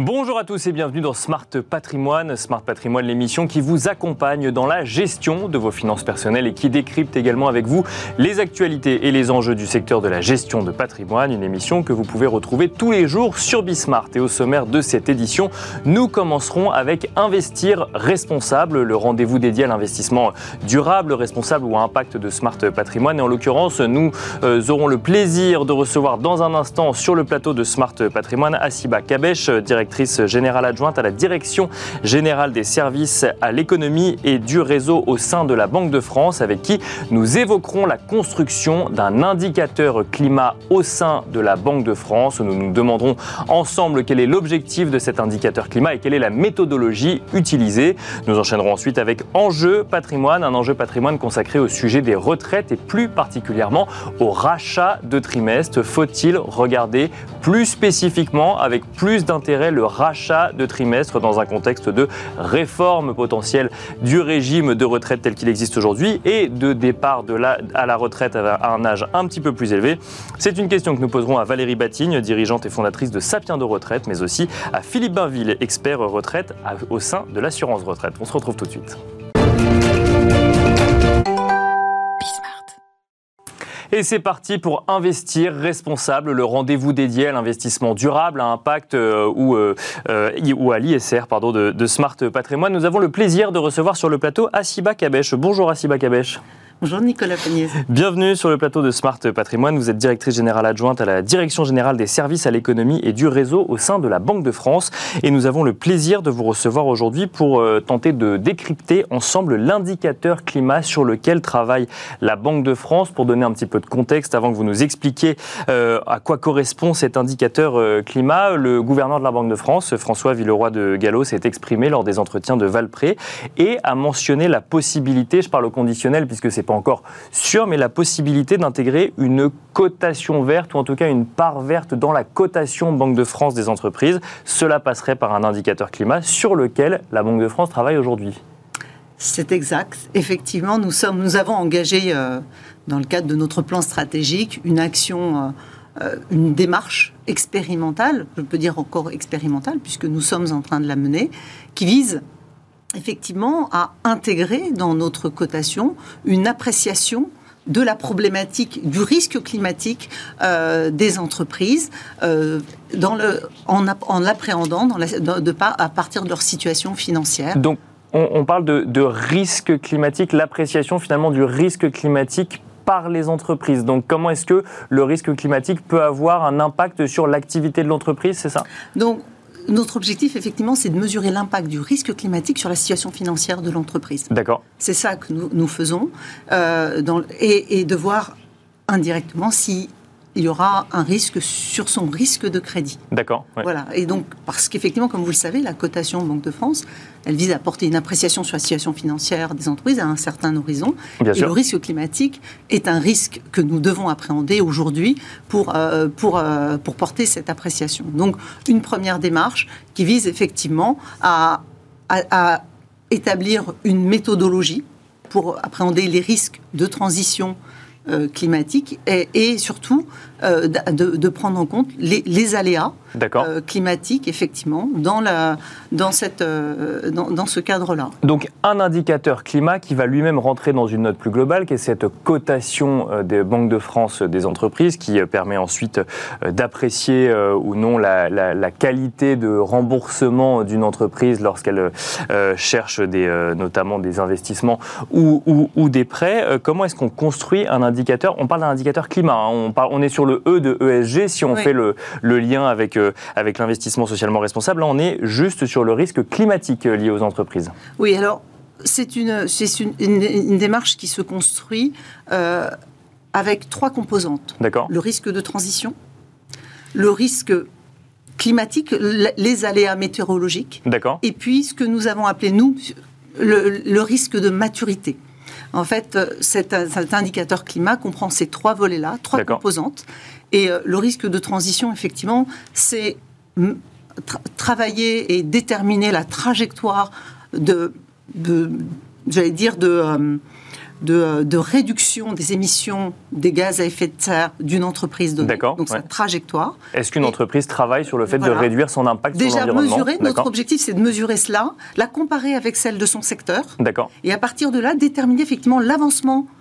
Bonjour à tous et bienvenue dans Smart Patrimoine. Smart Patrimoine, l'émission qui vous accompagne dans la gestion de vos finances personnelles et qui décrypte également avec vous les actualités et les enjeux du secteur de la gestion de patrimoine. Une émission que vous pouvez retrouver tous les jours sur Bismart. Et au sommaire de cette édition, nous commencerons avec Investir responsable, le rendez-vous dédié à l'investissement durable, responsable ou à impact de Smart Patrimoine. Et en l'occurrence, nous euh, aurons le plaisir de recevoir dans un instant sur le plateau de Smart Patrimoine Asiba Kabesh, directeur directrice générale adjointe à la direction générale des services à l'économie et du réseau au sein de la Banque de France, avec qui nous évoquerons la construction d'un indicateur climat au sein de la Banque de France. Nous nous demanderons ensemble quel est l'objectif de cet indicateur climat et quelle est la méthodologie utilisée. Nous enchaînerons ensuite avec Enjeu patrimoine, un enjeu patrimoine consacré au sujet des retraites et plus particulièrement au rachat de trimestres. Faut-il regarder plus spécifiquement, avec plus d'intérêt, le rachat de trimestre dans un contexte de réforme potentielle du régime de retraite tel qu'il existe aujourd'hui et de départ de la, à la retraite à un âge un petit peu plus élevé C'est une question que nous poserons à Valérie Batigne, dirigeante et fondatrice de Sapiens de retraite, mais aussi à Philippe Bainville, expert retraite au sein de l'assurance retraite. On se retrouve tout de suite. Et c'est parti pour Investir responsable, le rendez-vous dédié à l'investissement durable, à impact euh, ou, euh, euh, ou à l'ISR pardon, de, de, Smart Patrimoine. Nous avons le plaisir de recevoir sur le plateau Asiba Kabesh. Bonjour Asiba Kabesh. Bonjour Nicolas Pagnès. Bienvenue sur le plateau de Smart Patrimoine. Vous êtes directrice générale adjointe à la Direction générale des services à l'économie et du réseau au sein de la Banque de France. Et nous avons le plaisir de vous recevoir aujourd'hui pour euh, tenter de décrypter ensemble l'indicateur climat sur lequel travaille la Banque de France. Pour donner un petit peu de contexte, avant que vous nous expliquiez euh, à quoi correspond cet indicateur euh, climat, le gouverneur de la Banque de France, François Villeroy de Gallo, s'est exprimé lors des entretiens de Valpré et a mentionné la possibilité, je parle au conditionnel puisque c'est pas encore sûr, mais la possibilité d'intégrer une cotation verte, ou en tout cas une part verte dans la cotation Banque de France des entreprises. Cela passerait par un indicateur climat sur lequel la Banque de France travaille aujourd'hui. C'est exact. Effectivement, nous, sommes, nous avons engagé, euh, dans le cadre de notre plan stratégique, une action, euh, euh, une démarche expérimentale, je peux dire encore expérimentale, puisque nous sommes en train de la mener, qui vise effectivement à intégrer dans notre cotation une appréciation de la problématique du risque climatique euh, des entreprises euh, dans le, en, en l'appréhendant dans de, à partir de leur situation financière. Donc on, parle de, de risque climatique, l'appréciation finalement du risque climatique par les entreprises. Donc comment est-ce que le risque climatique peut avoir un impact sur l'activité de l'entreprise, c'est ça? Donc notre objectif, effectivement, c'est de mesurer l'impact du risque climatique sur la situation financière de l'entreprise. D'accord. C'est ça que nous, nous faisons, euh, dans, et, et, de voir indirectement si il y aura un risque sur son risque de crédit. D'accord. Voilà. Et donc, parce qu'effectivement, comme vous le savez, la cotation Banque de France, elle vise à apporter une appréciation sur la situation financière des entreprises à un certain horizon. Bien et le risque climatique est un risque que nous devons appréhender aujourd'hui pour, euh, pour, euh, pour porter cette appréciation. Donc, une première démarche qui vise effectivement à, à établir une méthodologie pour appréhender les risques de transition climatique et, surtout euh, de, prendre en compte les aléas euh, climatiques, effectivement, dans, la, dans, cette, dans, dans ce cadre-là. Donc un indicateur climat qui va lui-même rentrer dans une note plus globale, qui est cette cotation des banques de France des entreprises, qui permet ensuite d'apprécier ou non la, la, la, qualité de remboursement d'une entreprise lorsqu'elle cherche des, notamment des investissements ou, ou, ou des prêts. comment est-ce qu'on construit un indicateur? On parle d'un indicateur climat, hein. on, on, est sur le E de ESG si on fait le, lien avec, avec l'investissement socialement responsable. Là, on est juste sur le risque climatique euh, lié aux entreprises. Oui, alors c'est une, une, une, démarche qui se construit euh, avec trois composantes. D'accord. Le risque de transition, le risque climatique, les aléas météorologiques. D'accord. Et puis ce que nous avons appelé, nous, le, le risque de maturité. En fait, euh, cet, indicateur climat comprend ces trois volets-là, trois composantes. Et euh, le risque de transition, effectivement, c'est travailler et déterminer la trajectoire de, j'allais dire, de, de, de, réduction des émissions des gaz à effet de serre d'une entreprise donnée, D'accord, donc ouais. sa trajectoire. Est-ce qu'une entreprise travaille sur le fait Voilà. de réduire son impact sur Déjà l'environnement mesurer, notre objectif c'est de mesurer cela, la comparer avec celle de son secteur, D'accord. et à partir de là, déterminer effectivement l'avancement euh,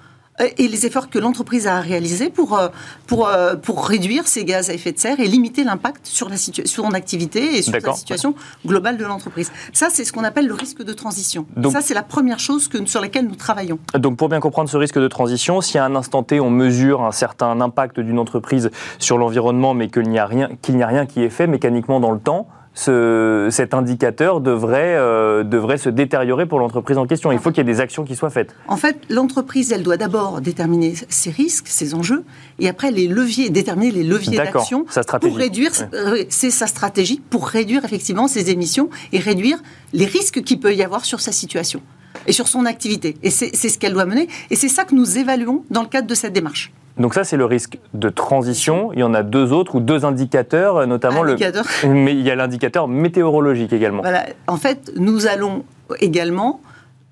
et les efforts que l'entreprise a à réaliser pour, euh, pour, euh, pour réduire ses gaz à effet de serre et limiter l'impact sur, la sur son activité et sur la situation globale de l'entreprise. Ça, c'est ce qu'on appelle le risque de transition. Donc- Ça, c'est la première chose que, sur laquelle nous travaillons. Donc pour bien comprendre ce risque de transition, si à un instant T on mesure un certain impact d'une entreprise sur l'environnement, mais qu'il n'y a rien, qu'il n'y a rien qui est fait mécaniquement dans le temps, ce- cet indicateur devrait, euh, devrait se détériorer pour l'entreprise en question. Il faut qu'il y ait des actions qui soient faites. En fait, l'entreprise, elle doit d'abord déterminer ses risques, ses enjeux, et après les leviers, déterminer les leviers d'action pour réduire. Ouais. euh, c'est sa stratégie pour réduire effectivement ses émissions et réduire les risques qu'il peut y avoir sur sa situation et sur son activité. Et c'est ce qu'elle doit mener. Et c'est ça que nous évaluons dans le cadre de cette démarche. Donc ça c'est le risque de transition. Il y en a deux autres ou deux indicateurs, notamment Indicateur. le. Mais il y a l'indicateur météorologique également. Voilà. En fait, nous allons également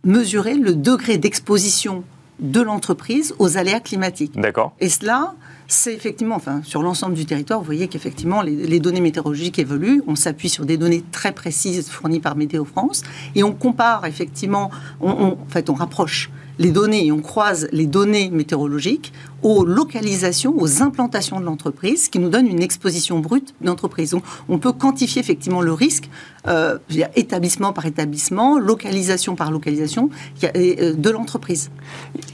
mesurer le degré d'exposition de l'entreprise aux aléas climatiques. D'accord. Et cela, c'est effectivement, enfin, sur l'ensemble du territoire, vous voyez qu'effectivement, les, les données météorologiques évoluent. On s'appuie sur des données très précises fournies par Météo France et on compare effectivement, on, on- en fait, on rapproche les données et on croise les données météorologiques aux localisations, aux implantations de l'entreprise, ce qui nous donne une exposition brute d'entreprise. Donc, on peut quantifier effectivement le risque, euh, établissement par établissement, localisation par localisation, euh, de l'entreprise.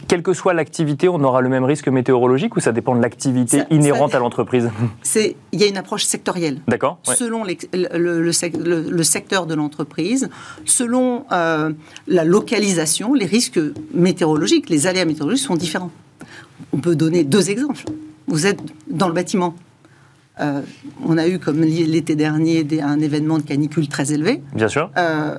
Quelle que soit l'activité, on aura le même risque météorologique ou ça dépend de l'activité Ça- inhérente ça- à l'entreprise? C'est, il y a une approche sectorielle. D'accord Ouais. selon les- le, le sec- le- le secteur de l'entreprise, selon euh, la localisation, les risques météorologiques, les aléas météorologiques sont différents. On peut donner deux exemples. Vous êtes dans le bâtiment. Euh, on a eu, comme l'été dernier, des- un événement de canicule très élevé. Bien sûr. Euh,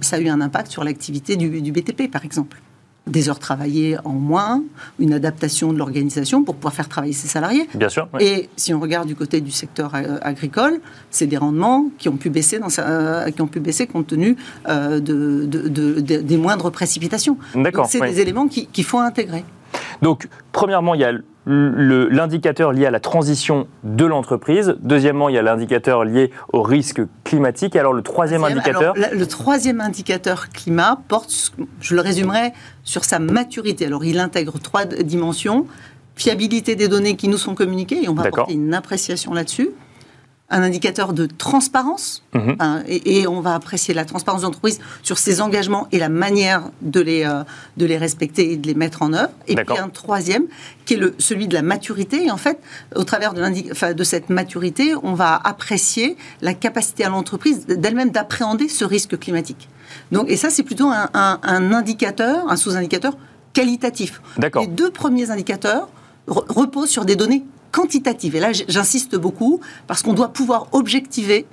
ça a eu un impact sur l'activité du, du BTP, par exemple. Des heures travaillées en moins, une adaptation de l'organisation pour pouvoir faire travailler ses salariés. Bien sûr. Et si on regarde du côté du secteur agricole, c'est des rendements qui ont pu baisser, dans sa- euh, qui ont pu baisser compte tenu euh, de, de- de- de- des moindres précipitations. D'accord, Donc, C'est des éléments qui- qu'il faut intégrer. Donc, premièrement, il y a l'indicateur lié à la transition de l'entreprise. Deuxièmement, il y a l'indicateur lié au risque climatique. Et alors, le troisième indicateur, Alors, le troisième indicateur climat porte, je le résumerai, sur sa maturité. Alors, il intègre trois dimensions fiabilité des données qui nous sont communiquées, et on va apporter une appréciation là-dessus. Un indicateur de transparence, Mhm. hein, et, et on va apprécier la transparence de l'entreprise sur ses engagements et la manière de les, euh, de les respecter et de les mettre en œuvre. Et puis un troisième, qui est le, celui de la maturité. Et en fait, au travers de, l'indi- enfin, de cette maturité, on va apprécier la capacité à l'entreprise d'elle-même d'appréhender ce risque climatique. Donc, et ça, c'est plutôt un, un- un indicateur, un sous-indicateur qualitatif. Les deux premiers indicateurs re- reposent sur des données quantitatives. Et là, j'insiste beaucoup parce qu'on doit pouvoir objectiver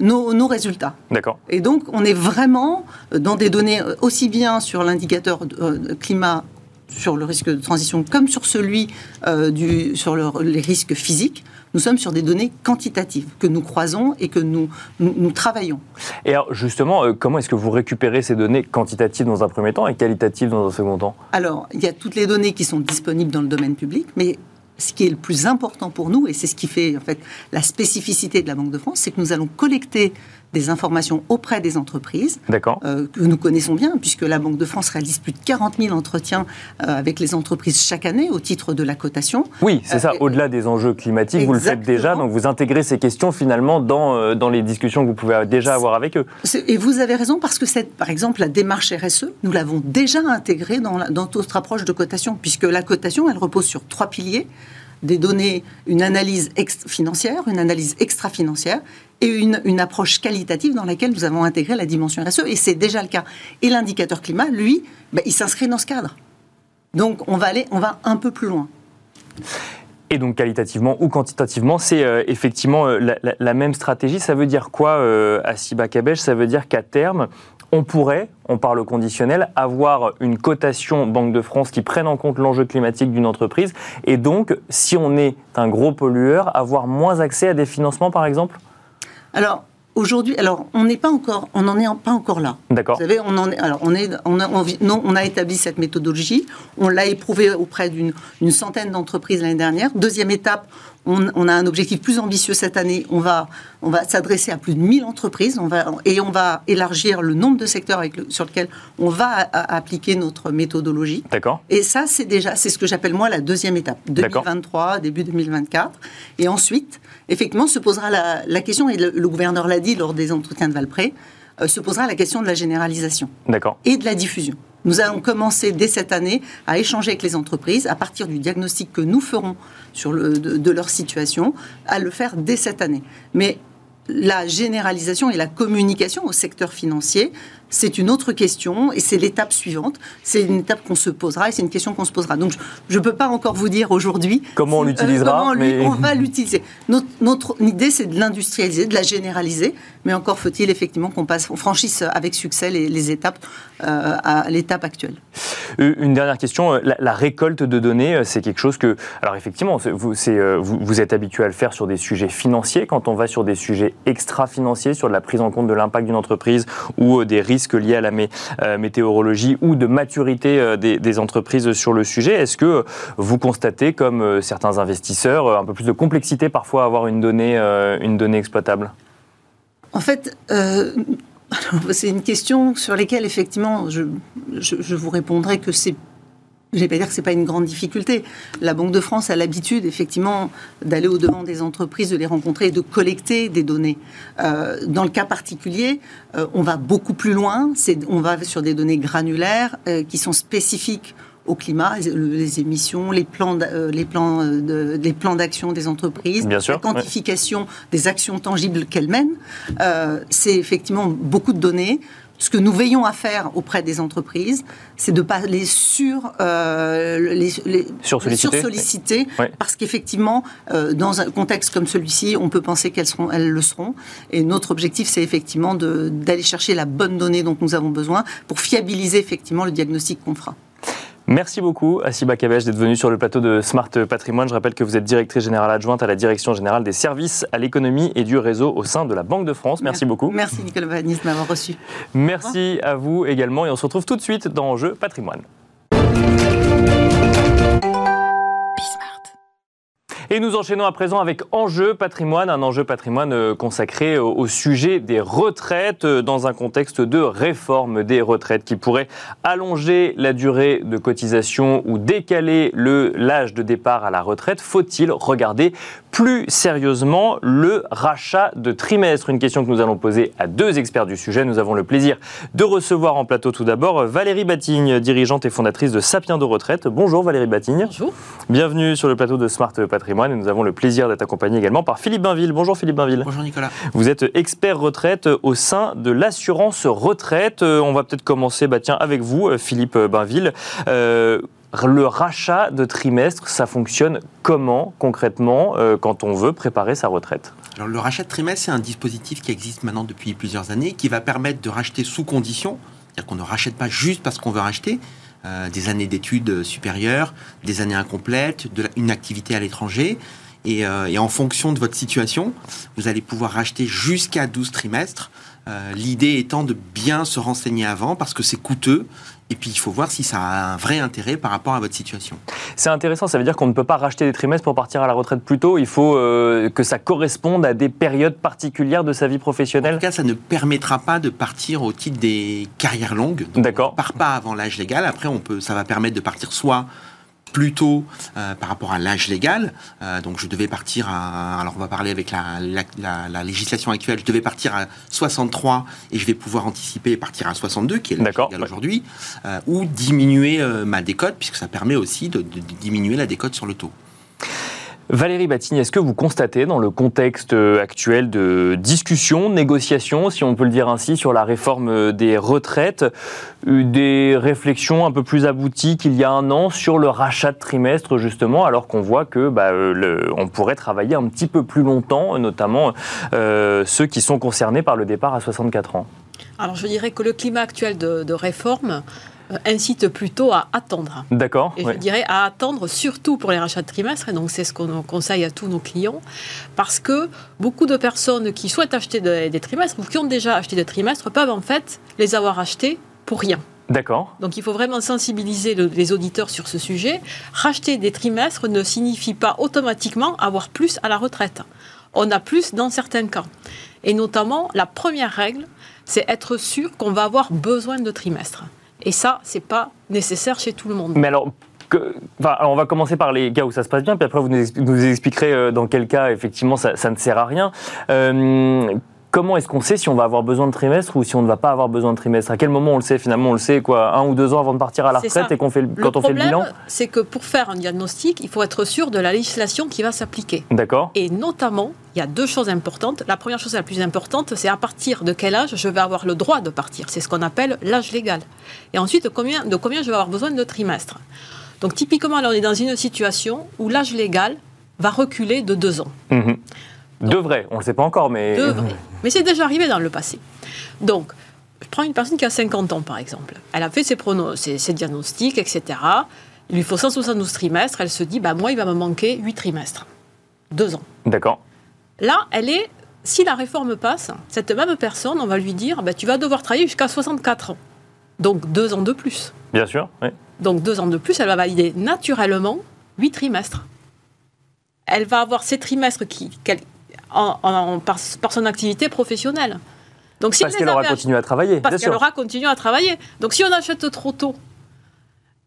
nos, nos résultats. d'accord. Et donc, on est vraiment dans des données euh, aussi bien sur l'indicateur euh, climat, sur le risque de transition, comme sur celui euh, du, sur le- les risques physiques. Nous sommes sur des données quantitatives que nous croisons et que nous, nous, nous travaillons. Et alors, justement, euh, comment est-ce que vous récupérez ces données quantitatives dans un premier temps et qualitatives dans un second temps? Alors, il y a toutes les données qui sont disponibles dans le domaine public, mais ce qui est le plus important pour nous, et c'est ce qui fait en fait la spécificité de la Banque de France, c'est que nous allons collecter des informations auprès des entreprises euh, que nous connaissons bien, puisque la Banque de France réalise plus de 40 000 entretiens euh, avec les entreprises chaque année au titre de la cotation. Oui, c'est ça. Euh, Au-delà des enjeux climatiques, vous le faites déjà, donc vous intégrez ces questions finalement dans, dans les discussions que vous pouvez déjà avoir avec eux. Et vous avez raison, parce que cette, par exemple, la démarche RSE, nous l'avons déjà intégrée dans, la- dans notre approche de cotation, puisque la cotation, elle repose sur trois piliers des données, une analyse financière, une analyse extra-financière et une, approche qualitative dans laquelle nous avons intégré la dimension RSE, et c'est déjà le cas. Et l'indicateur climat, lui, ben, il s'inscrit dans ce cadre. Donc on va aller, on va un peu plus loin. Et donc qualitativement ou quantitativement, c'est euh, effectivement euh, la, même stratégie. Ça veut dire quoi euh, à Kabesh Ça veut dire qu'à terme, on pourrait, on parle au conditionnel, avoir une cotation Banque de France qui prenne en compte l'enjeu climatique d'une entreprise. Et donc, si on est un gros pollueur, avoir moins accès à des financements, par exemple? Alors, Aujourd'hui, alors on n'est pas encore, on n'en est pas encore là. D'accord. Vous savez, on en est, alors on est, on a, non, on a établi cette méthodologie, on l'a éprouvé auprès d'une centaine d'entreprises l'année dernière. Deuxième étape, on, a un objectif plus ambitieux cette année. On va, on va s'adresser à plus de 1000 entreprises on va, et on va élargir le nombre de secteurs avec sur lesquels on va appliquer notre méthodologie. D'accord. Et ça, c'est déjà, c'est ce que j'appelle moi la deuxième étape, 2023, début 2024. Et ensuite, effectivement, se posera la, question, et le, gouverneur l'a dit lors des entretiens de Valpré, se posera la question de la généralisation. Et de la diffusion. Nous allons commencer dès cette année à échanger avec les entreprises à partir du diagnostic que nous ferons sur le, de, leur situation, à le faire dès cette année. Mais la généralisation et la communication au secteur financier, c'est une autre question et c'est l'étape suivante. C'est une étape qu'on se posera et c'est une question qu'on se posera. Donc je ne peux pas encore vous dire aujourd'hui comment on l'utilisera. comment on va l'utiliser. Notre, notre, idée, c'est de l'industrialiser, de la généraliser, mais encore faut-il effectivement qu'on passe, on franchisse avec succès les, étapes euh, à l'étape actuelle. Euh, une dernière question, euh, la, récolte de données, c'est quelque chose que, alors effectivement, vous, vous, vous, êtes habitué à le faire sur des sujets financiers. Quand on va sur des sujets extra-financiers, sur la prise en compte de l'impact d'une entreprise ou des risques liés à la météorologie ou de maturité des, des, entreprises sur le sujet, est-ce que vous constatez, comme certains investisseurs, un peu plus de complexité parfois à avoir une donnée, exploitable? En fait, euh, c'est une question sur laquelle, effectivement, je, vous répondrai que c'est je vais pas dire que ce n'est pas une grande difficulté. La Banque de France a l'habitude, effectivement, d'aller au-devant des entreprises, de les rencontrer et de collecter des données. Euh, dans le cas particulier, euh, on va beaucoup plus loin. On va sur des données granulaires qui sont spécifiques au climat, les émissions, les plans, euh, les plans, euh, les plans d'action des entreprises, la quantification des actions tangibles qu'elles mènent. Euh, c'est effectivement beaucoup de données. Ce que nous veillons à faire auprès des entreprises, c'est de ne pas les sur, les, solliciter, parce qu'effectivement, dans un contexte comme celui-ci, on peut penser qu'elles seront, elles le seront. Et notre objectif, c'est effectivement d'aller chercher la bonne donnée dont nous avons besoin pour fiabiliser effectivement le diagnostic qu'on fera. Merci beaucoup, Asiba Kabesh, d'être venu sur le plateau de Smart Patrimoine. Je rappelle que vous êtes directrice générale adjointe à la Direction générale des services à l'économie et du réseau au sein de la Banque de France. Merci, beaucoup. Merci, Nicolas Vanis, de m'avoir reçu. Merci à vous également. Et on se retrouve tout de suite dans Enjeu Patrimoine. Et nous enchaînons à présent avec Enjeu patrimoine, un enjeu patrimoine euh, consacré au sujet des retraites euh, dans un contexte de réforme des retraites qui pourrait allonger la durée de cotisation ou décaler l'âge de départ à la retraite. Faut-il regarder plus sérieusement le rachat de trimestre? Une question que nous allons poser à deux experts du sujet. Nous avons le plaisir de recevoir en plateau tout d'abord Valérie Batigne, dirigeante et fondatrice de Sapiens de Retraite. Bonjour Valérie Batigne. Bonjour. Bienvenue sur le plateau de Smart Patrimoine et nous avons le plaisir d'être accompagné également par Philippe Bainville. Bonjour Philippe Bainville. Bonjour Nicolas. Vous êtes expert retraite au sein de l'assurance retraite. Euh, on va peut-être commencer bah, tiens, avec vous, euh, Philippe Bainville. Euh, le rachat de trimestre, ça fonctionne comment concrètement quand on veut préparer sa retraite? Alors, Le rachat de trimestre, c'est un dispositif qui existe maintenant depuis plusieurs années, qui va permettre de racheter sous condition, c'est-à-dire qu'on ne rachète pas juste parce qu'on veut racheter, euh, des années d'études supérieures, des années incomplètes, de une activité à l'étranger. Et, euh, et, en fonction de votre situation, vous allez pouvoir racheter jusqu'à 12 trimestres. Euh, L'idée étant de bien se renseigner avant parce que c'est coûteux et puis, il faut voir si ça a un vrai intérêt par rapport à votre situation. C'est intéressant, ça veut dire qu'on ne peut pas racheter des trimestres pour partir à la retraite plus tôt. Il faut euh, que ça corresponde à des périodes particulières de sa vie professionnelle. En tout cas, ça ne permettra pas de partir au titre des carrières longues. D'accord. On part pas avant l'âge légal. Après, on peut, ça va permettre de partir soit plutôt euh, par rapport à l'âge légal. Euh, donc je devais partir à, alors on va parler avec la, la, législation actuelle, je devais partir à 63 et je vais pouvoir anticiper et partir à 62, qui est l'âge légal aujourd'hui, euh, ou diminuer ma décote, puisque ça permet aussi de, de diminuer la décote sur le taux. Valérie Batigne, est-ce que vous constatez dans le contexte euh, actuel de discussion, négociation, si on peut le dire ainsi, sur la réforme euh, des retraites, euh, des réflexions un peu plus abouties qu'il y a un an sur le rachat de trimestre justement, alors qu'on voit que bah, on pourrait travailler un petit peu plus longtemps, notamment ceux qui sont concernés par le départ à 64 ans? Alors je dirais que le climat actuel de, réforme incite plutôt à attendre. D'accord. Et ouais. je dirais à attendre surtout pour les rachats de trimestre, et donc c'est ce qu'on conseille à tous nos clients, parce que beaucoup de personnes qui souhaitent acheter de- des trimestres ou qui ont déjà acheté des trimestres peuvent en fait les avoir achetés pour rien. D'accord. Donc il faut vraiment sensibiliser le- les auditeurs sur ce sujet. Racheter des trimestres ne signifie pas automatiquement avoir plus à la retraite. On a plus dans certains cas. Et notamment, la première règle, c'est être sûr qu'on va avoir besoin de trimestres. Et ça, c'est pas nécessaire chez tout le monde. Mais alors, que- on va commencer par les cas où ça se passe bien, puis après vous nous, ex- nous expliquerez euh, dans quel cas effectivement ça, ça ne sert à rien. Euh, comment est-ce qu'on sait si on va avoir besoin de trimestre ou si on ne va pas avoir besoin de trimestre À quel moment on le sait finalement? On le sait quoi, un ou deux ans avant de partir à la retraite et qu'on fait le- quand on fait le problème, bilan c'est que pour faire un diagnostic, il faut être sûr de la législation qui va s'appliquer. D'accord. Et notamment, il y a deux choses importantes. La première chose la plus importante, c'est à partir de quel âge je vais avoir le droit de partir. C'est ce qu'on appelle l'âge légal. Et ensuite, combien, de combien je vais avoir besoin de trimestres? Donc typiquement, là, on est dans une situation où l'âge légal va reculer de deux ans. Mhm. Devrait, on ne le sait pas encore, mais. Devrait. Mais c'est déjà arrivé dans le passé. Donc, je prends une personne qui a 50 ans, par exemple. Elle a fait ses, pronos, ses, ses diagnostics, etc. Il lui faut 172 trimestres. Elle se dit, bah, moi, il va me manquer 8 trimestres. Deux ans. D'accord. Là, elle est. Si la réforme passe, cette même personne, on va lui dire bah, tu vas devoir travailler jusqu'à 64 ans. Donc deux ans de plus. Bien sûr. oui. Donc deux ans de plus, elle va valider naturellement huit trimestres. Elle va avoir ces trimestres qui, en, en- par, par son activité professionnelle. Donc si Parce elle qu'elle aura ach- continué à travailler. parce qu'elle aura continué à travailler. Donc si on achète trop tôt,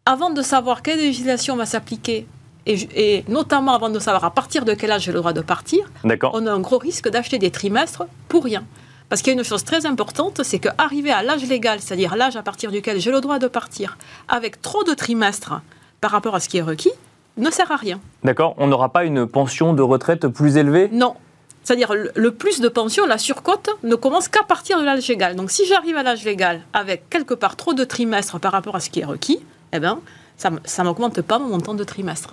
avant de savoir quelle législation va s'appliquer, et, et notamment avant de savoir à partir de quel âge j'ai le droit de partir, on a un gros risque d'acheter des trimestres pour rien. Parce qu'il y a une chose très importante, c'est qu'arriver à l'âge légal, c'est-à-dire l'âge à partir duquel j'ai le droit de partir, avec trop de trimestres par rapport à ce qui est requis, ne sert à rien. D'accord. On n'aura pas une pension de retraite plus élevée? Non. C'est-à-dire le, plus de pension, la surcote, ne commence qu'à partir de l'âge légal. Donc si j'arrive à l'âge légal avec quelque part trop de trimestres par rapport à ce qui est requis, eh ben, ça ne m'augmente pas mon montant de trimestre.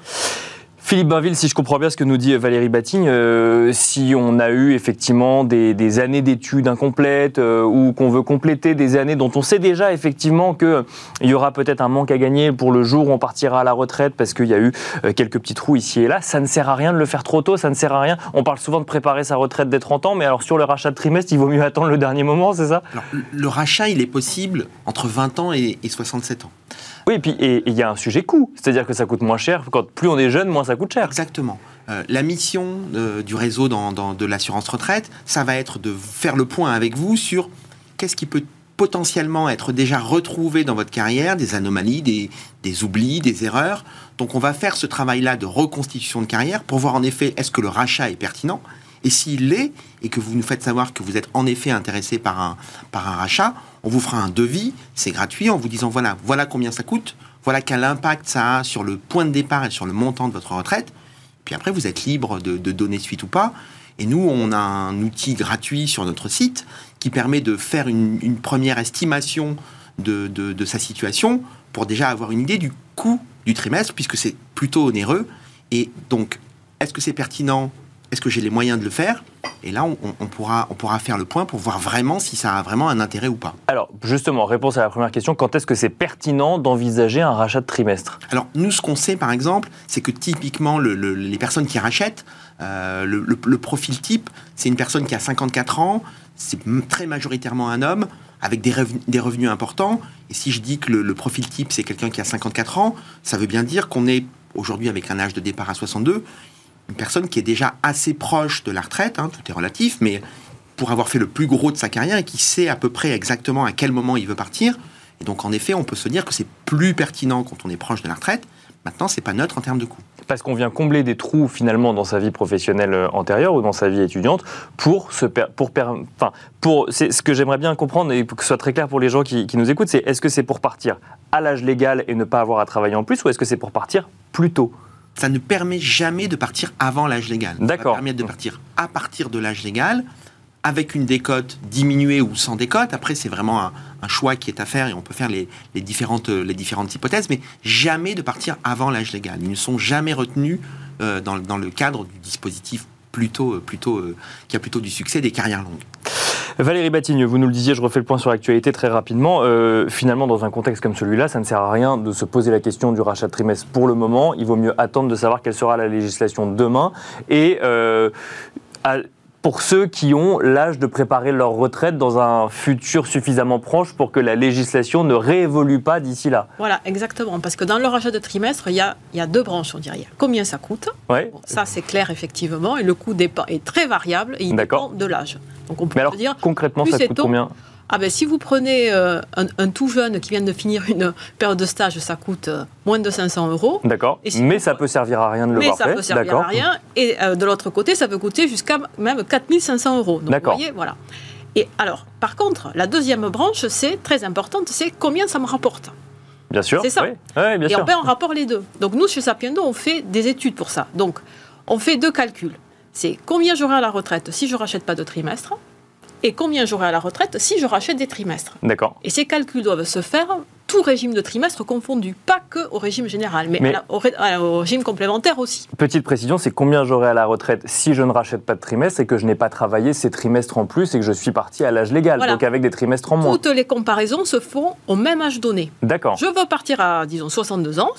Philippe Bainville, si je comprends bien ce que nous dit Valérie Batigne, euh, si on a eu effectivement des, années d'études incomplètes euh, ou qu'on veut compléter des années dont on sait déjà effectivement qu'il y aura peut-être un manque à gagner pour le jour où on partira à la retraite parce qu'il y a eu euh, quelques petits trous ici et là, ça ne sert à rien de le faire trop tôt, ça ne sert à rien. On parle souvent de préparer sa retraite dès 30 ans, mais alors sur le rachat de trimestre, il vaut mieux attendre le dernier moment, c'est ça? Le rachat, il est possible entre 20 ans et 67 ans. Oui, et puis il y a un sujet coût, c'est-à-dire que ça coûte moins cher. Quand plus on est jeune, moins ça coûte cher. Exactement. Euh, la mission euh, du réseau dans- de l'assurance retraite, ça va être de faire le point avec vous sur qu'est-ce qui peut potentiellement être déjà retrouvé dans votre carrière, des anomalies, des, des oublis, des erreurs. Donc on va faire ce travail-là de reconstitution de carrière pour voir en effet est-ce que le rachat est pertinent. Et s'il l'est, et que vous nous faites savoir que vous êtes en effet intéressé par un, par un rachat, on vous fera un devis, c'est gratuit, en vous disant voilà, voilà combien ça coûte, voilà quel impact ça a sur le point de départ et sur le montant de votre retraite. Puis après, vous êtes libre de, donner suite ou pas. Et nous, on a un outil gratuit sur notre site qui permet de faire une, première estimation de sa situation pour déjà avoir une idée du coût du trimestre, puisque c'est plutôt onéreux. Et donc, est-ce que c'est pertinent Est-ce que j'ai les moyens de le faire Et là, on, pourra, on pourra faire le point pour voir vraiment si ça a vraiment un intérêt ou pas. Alors, justement, réponse à la première question, quand est-ce que c'est pertinent d'envisager un rachat de trimestre? Alors, nous, ce qu'on sait, par exemple, c'est que typiquement, le- le- les personnes qui rachètent, euh, le, le- le profil type, c'est une personne qui a 54 ans, c'est très majoritairement un homme, avec des, revenus- des revenus importants. Et si je dis que le, le profil type, c'est quelqu'un qui a 54 ans, ça veut bien dire qu'on est, aujourd'hui, avec un âge de départ à 62, une personne qui est déjà assez proche de la retraite, hein, tout est relatif, mais pour avoir fait le plus gros de sa carrière et qui sait à peu près exactement à quel moment il veut partir. Et donc, en effet, on peut se dire que c'est plus pertinent quand on est proche de la retraite. Maintenant, c'est pas neutre en termes de coût. Parce qu'on vient combler des trous finalement dans sa vie professionnelle euh, antérieure ou dans sa vie étudiante pour se per- pour enfin pour c'est ce que j'aimerais bien comprendre et que ce soit très clair pour les gens qui nous écoutent c'est est-ce que c'est pour partir à l'âge légal et ne pas avoir à travailler en plus ou est-ce que c'est pour partir plus tôt? Ça ne permet jamais de partir avant l'âge légal. Ça D'accord. va permettre de partir à partir de l'âge légal, avec une décote diminuée ou sans décote. Après, c'est vraiment un, un choix qui est à faire et on peut faire les, les différentes, les différentes hypothèses, mais jamais de partir avant l'âge légal. Ils ne sont jamais retenus euh, dans, dans le cadre du dispositif euh, euh, qui a plutôt du succès des carrières longues. Valérie Batigne, vous nous le disiez, je refais le point sur l'actualité très rapidement. Euh, finalement, dans un contexte comme celui-là, ça ne sert à rien de se poser la question du rachat de trimestre pour le moment. Il vaut mieux attendre de savoir quelle sera la législation demain. Et pour ceux qui ont l'âge de préparer leur retraite dans un futur suffisamment proche pour que la législation ne réévolue pas d'ici là. Voilà, exactement. Parce que dans le rachat de trimestre, il y a, il y a deux branches, on dirait. Combien ça coûte ouais. Ça, c'est clair, effectivement. Et le coût est très variable et il dépend de l'âge. Donc on peut alors, dire, concrètement, ça coûte combien ah ben, si vous prenez euh, un, tout jeune qui vient de finir une période de stage, ça coûte euh, moins de 500 euros. D'accord. mais ça peut servir à rien de le voir fait. Mais ça peut servir à rien. Et euh, de l'autre côté, ça peut coûter jusqu'à même 4500 euros. D'accord. Vous voyez, voilà. Et alors, par contre, la deuxième branche, c'est très importante, c'est combien ça me rapporte. Bien sûr. C'est ça. Oui. bien et sûr. on met en rapport les deux. Donc nous, chez Sapiendo, on fait des études pour ça. Donc, on fait deux calculs. C'est combien j'aurai à la retraite si je ne rachète pas de trimestre et combien j'aurai à la retraite si je rachète des trimestres. D'accord. Et ces calculs doivent se faire tout régime de trimestre confondu, pas que au régime général, mais, au, régime complémentaire aussi. Petite précision, c'est combien j'aurai à la retraite si je ne rachète pas de trimestre et que je n'ai pas travaillé ces trimestres en plus et que je suis parti à l'âge légal, donc avec des trimestres en moins. Toutes les comparaisons se font au même âge donné. D'accord. Je veux partir à, disons, 62 ans,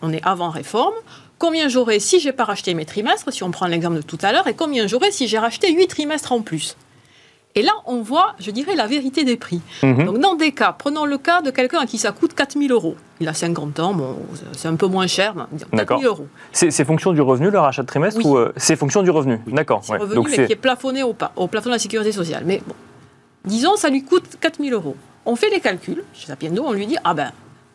on est avant réforme, combien j'aurai si j'ai pas racheté mes trimestres, si on prend l'exemple de tout à l'heure, et combien j'aurai si j'ai racheté 8 trimestres en plus. Et là, on voit, je dirais, la vérité des prix. Mhm. Donc, dans des cas, prenons le cas de quelqu'un à qui ça coûte 4 000 euros. Il a 50 ans, bon, c'est un peu moins cher, 4 000 euros. C'est fonction du revenu, le rachat de trimestre ou euh, c'est fonction du revenu? D'accord. C'est revenu, mais qui est plafonné au, au plafond de la sécurité sociale. Mais bon, disons, ça lui coûte 4 000 euros. On fait les calculs, chez Sapiendo, on lui dit, ah ben,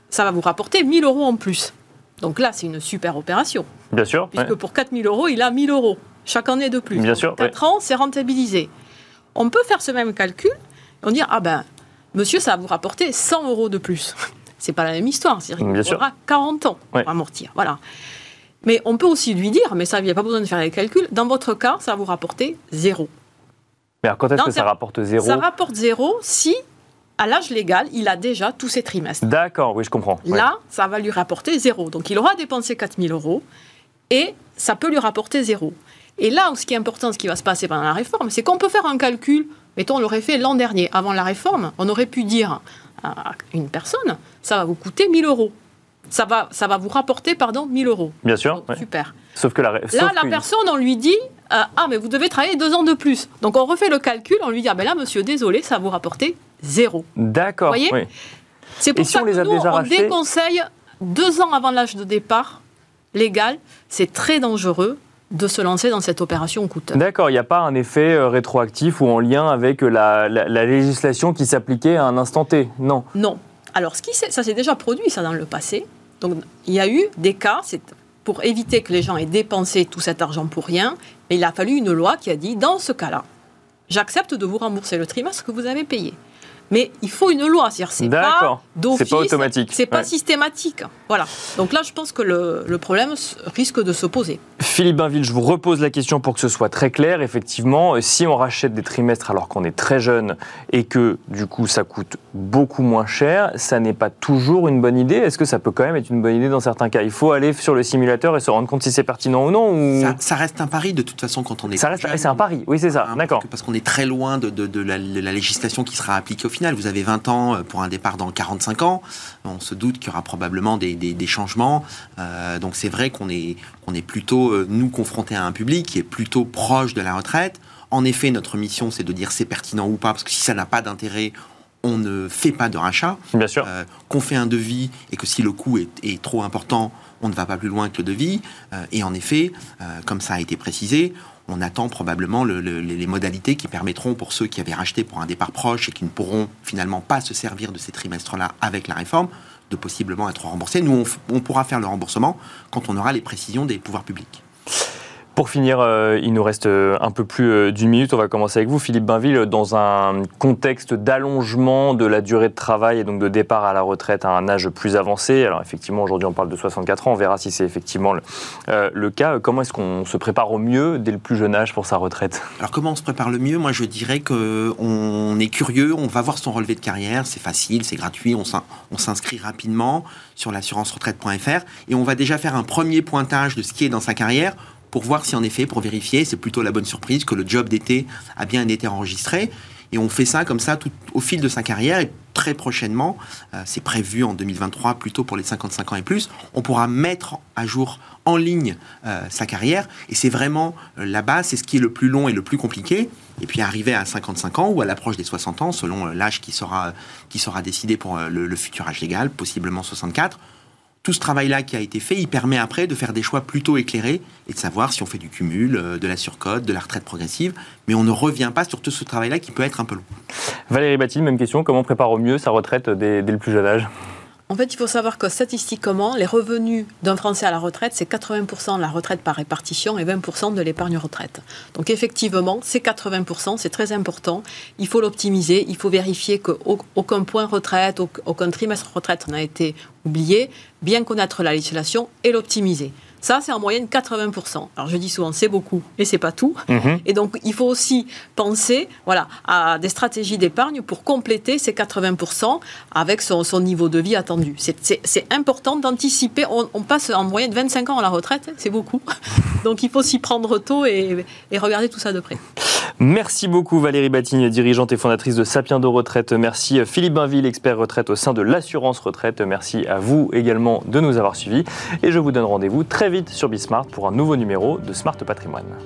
ça va vous rapporter 1 000 euros en plus. Donc là, c'est une super opération. Bien sûr. Puisque pour 4 000 euros, il a 1 000 euros chaque année de plus. Bien sûr. 4 ans, c'est rentabilisé. On peut faire ce même calcul et on dire ah ben monsieur ça va vous rapporter 100 euros de plus. C'est pas la même histoire, c'est il aura 40 ans pour amortir. Voilà. Mais on peut aussi lui dire, mais ça, il n'y a pas besoin de faire les calculs, dans votre cas, ça va vous rapporter zéro. Mais alors quand est-ce que ça rapporte zéro Ça rapporte zéro si, à l'âge légal, il a déjà tous ses trimestres. D'accord, oui, je comprends. Là, ça va lui rapporter zéro. Donc il aura dépensé 4000 euros et ça peut lui rapporter zéro. Et là ce qui est important, ce qui va se passer pendant la réforme, c'est qu'on peut faire un calcul. Mettons, on l'aurait fait l'an dernier, avant la réforme, on aurait pu dire à une personne, ça va vous coûter 1000 euros. Ça va, ça va vous rapporter, pardon, 1000 euros. Bien sûr. Super. Sauf que la, là, la personne, on lui dit, euh, ah, mais vous devez travailler deux ans de plus. Donc on refait le calcul, on lui dit, ah ben là, monsieur, désolé, ça va vous rapporter zéro. D'accord. Vous voyez C'est pour ça que nous, on déconseille deux ans avant l'âge de départ légal. C'est très dangereux de se lancer dans cette opération coûteuse. D'accord, il n'y a pas un effet euh, rétroactif ou en lien avec la, législation qui s'appliquait à un instant T, non? Non. Alors, ce qui, ça s'est déjà produit, ça, dans le passé. Donc, il y a eu des cas, c'est pour éviter que les gens aient dépensé tout cet argent pour rien, il a fallu une loi qui a dit, dans ce cas-là, j'accepte de vous rembourser le trimestre que vous avez payé mais il faut une loi. C'est pas C'est pas automatique. C'est pas systématique. Voilà. Donc là, je pense que le, le, problème risque de se poser. Philippe Bainville, je vous repose la question pour que ce soit très clair. Effectivement, si on rachète des trimestres alors qu'on est très jeune et que du coup ça coûte beaucoup moins cher, ça n'est pas toujours une bonne idée. Est-ce que ça peut quand même être une bonne idée dans certains cas? Il faut aller sur le simulateur et se rendre compte si c'est pertinent ou non ou... Ça, reste un pari de toute façon quand on est. Ça reste, c'est un pari. Oui, c'est ça. D'accord. Parce qu'on est très loin de, de, la, de la législation qui sera appliquée au final vous avez 20 ans euh, pour un départ dans 45 ans. On se doute qu'il y aura probablement des, changements. Euh, donc c'est vrai qu'on est, est plutôt, euh, nous, confrontés à un public qui est plutôt proche de la retraite. En effet, notre mission, c'est de dire c'est pertinent ou pas, parce que si ça n'a pas d'intérêt, on ne fait pas de rachat. Bien sûr. qu'on fait un devis et que si le coût est, trop important, on ne va pas plus loin que le devis. et en effet, comme ça a été précisé, on attend probablement les modalités qui permettront pour ceux qui avaient racheté pour un départ proche et qui ne pourront finalement pas se servir de ces trimestres-là avec la réforme, de possiblement être remboursés. Nous, on pourra faire le remboursement quand on aura les précisions des pouvoirs publics. Pour finir, euh, il nous reste euh, un peu plus euh, d'une minute. On va commencer avec vous, Philippe Bainville, dans un contexte d'allongement de la durée de travail et donc de départ à la retraite à un âge plus avancé. Alors effectivement, aujourd'hui on parle de 64 ans. On verra si c'est effectivement le, cas. Comment est-ce qu'on se prépare au mieux dès le plus jeune âge pour sa retraite? Alors comment on se prépare le mieux? Moi, je dirais qu'on est curieux. On va voir son relevé de carrière. C'est facile, c'est gratuit. On s'inscrit rapidement sur l'assurance retraite.fr et on va déjà faire un premier pointage de ce qui est dans sa carrière pour voir si en effet, pour vérifier, c'est plutôt la bonne surprise que le job d'été a bien été enregistré. Et on fait ça comme ça tout au fil de sa carrière. Et très prochainement, euh, c'est prévu en 2023, plutôt pour les 55 ans et plus, on pourra mettre à jour en ligne euh, sa carrière. Et c'est vraiment euh, la base, c'est ce qui est le plus long et le plus compliqué. Et puis arriver à 55 ans ou à l'approche des 60 ans, selon l'âge qui sera, qui sera décidé pour le futur âge légal, possiblement 64 tout ce travail-là qui a été fait, il permet après de faire des choix plutôt éclairés et de savoir si on fait du cumul, euh, de la surcote, de la retraite progressive. Mais on ne revient pas sur tout ce travail-là qui peut être un peu long. Valérie Batil, même question. Comment prépare au mieux sa retraite dès, dès le plus jeune âge? En fait, il faut savoir que statistiquement, les revenus d'un Français à la retraite, c'est 80% de la retraite par répartition et 20% de l'épargne retraite. Donc effectivement, ces 80%, c'est très important. Il faut l'optimiser. Il faut vérifier qu'aucun point retraite, aucun trimestre retraite n'a été oublié, bien connaître la législation et l'optimiser. Ça, c'est en moyenne 80%. Alors je dis souvent, c'est beaucoup, mais c'est pas tout. Mhm. Et donc, il faut aussi penser voilà, à des stratégies d'épargne pour compléter ces 80% avec son, niveau de vie attendu. C'est important d'anticiper. On, passe en moyenne 25 ans à la retraite, c'est beaucoup. Donc, il faut s'y prendre tôt et, et regarder tout ça de près. Merci beaucoup Valérie Batigne, dirigeante et fondatrice de Sapiens de Retraite. Merci Philippe Bainville, expert retraite au sein de l'assurance retraite. Merci à vous également de nous avoir suivis. Et je vous donne rendez-vous très vite sur Bismart pour un nouveau numéro de Smart Patrimoine.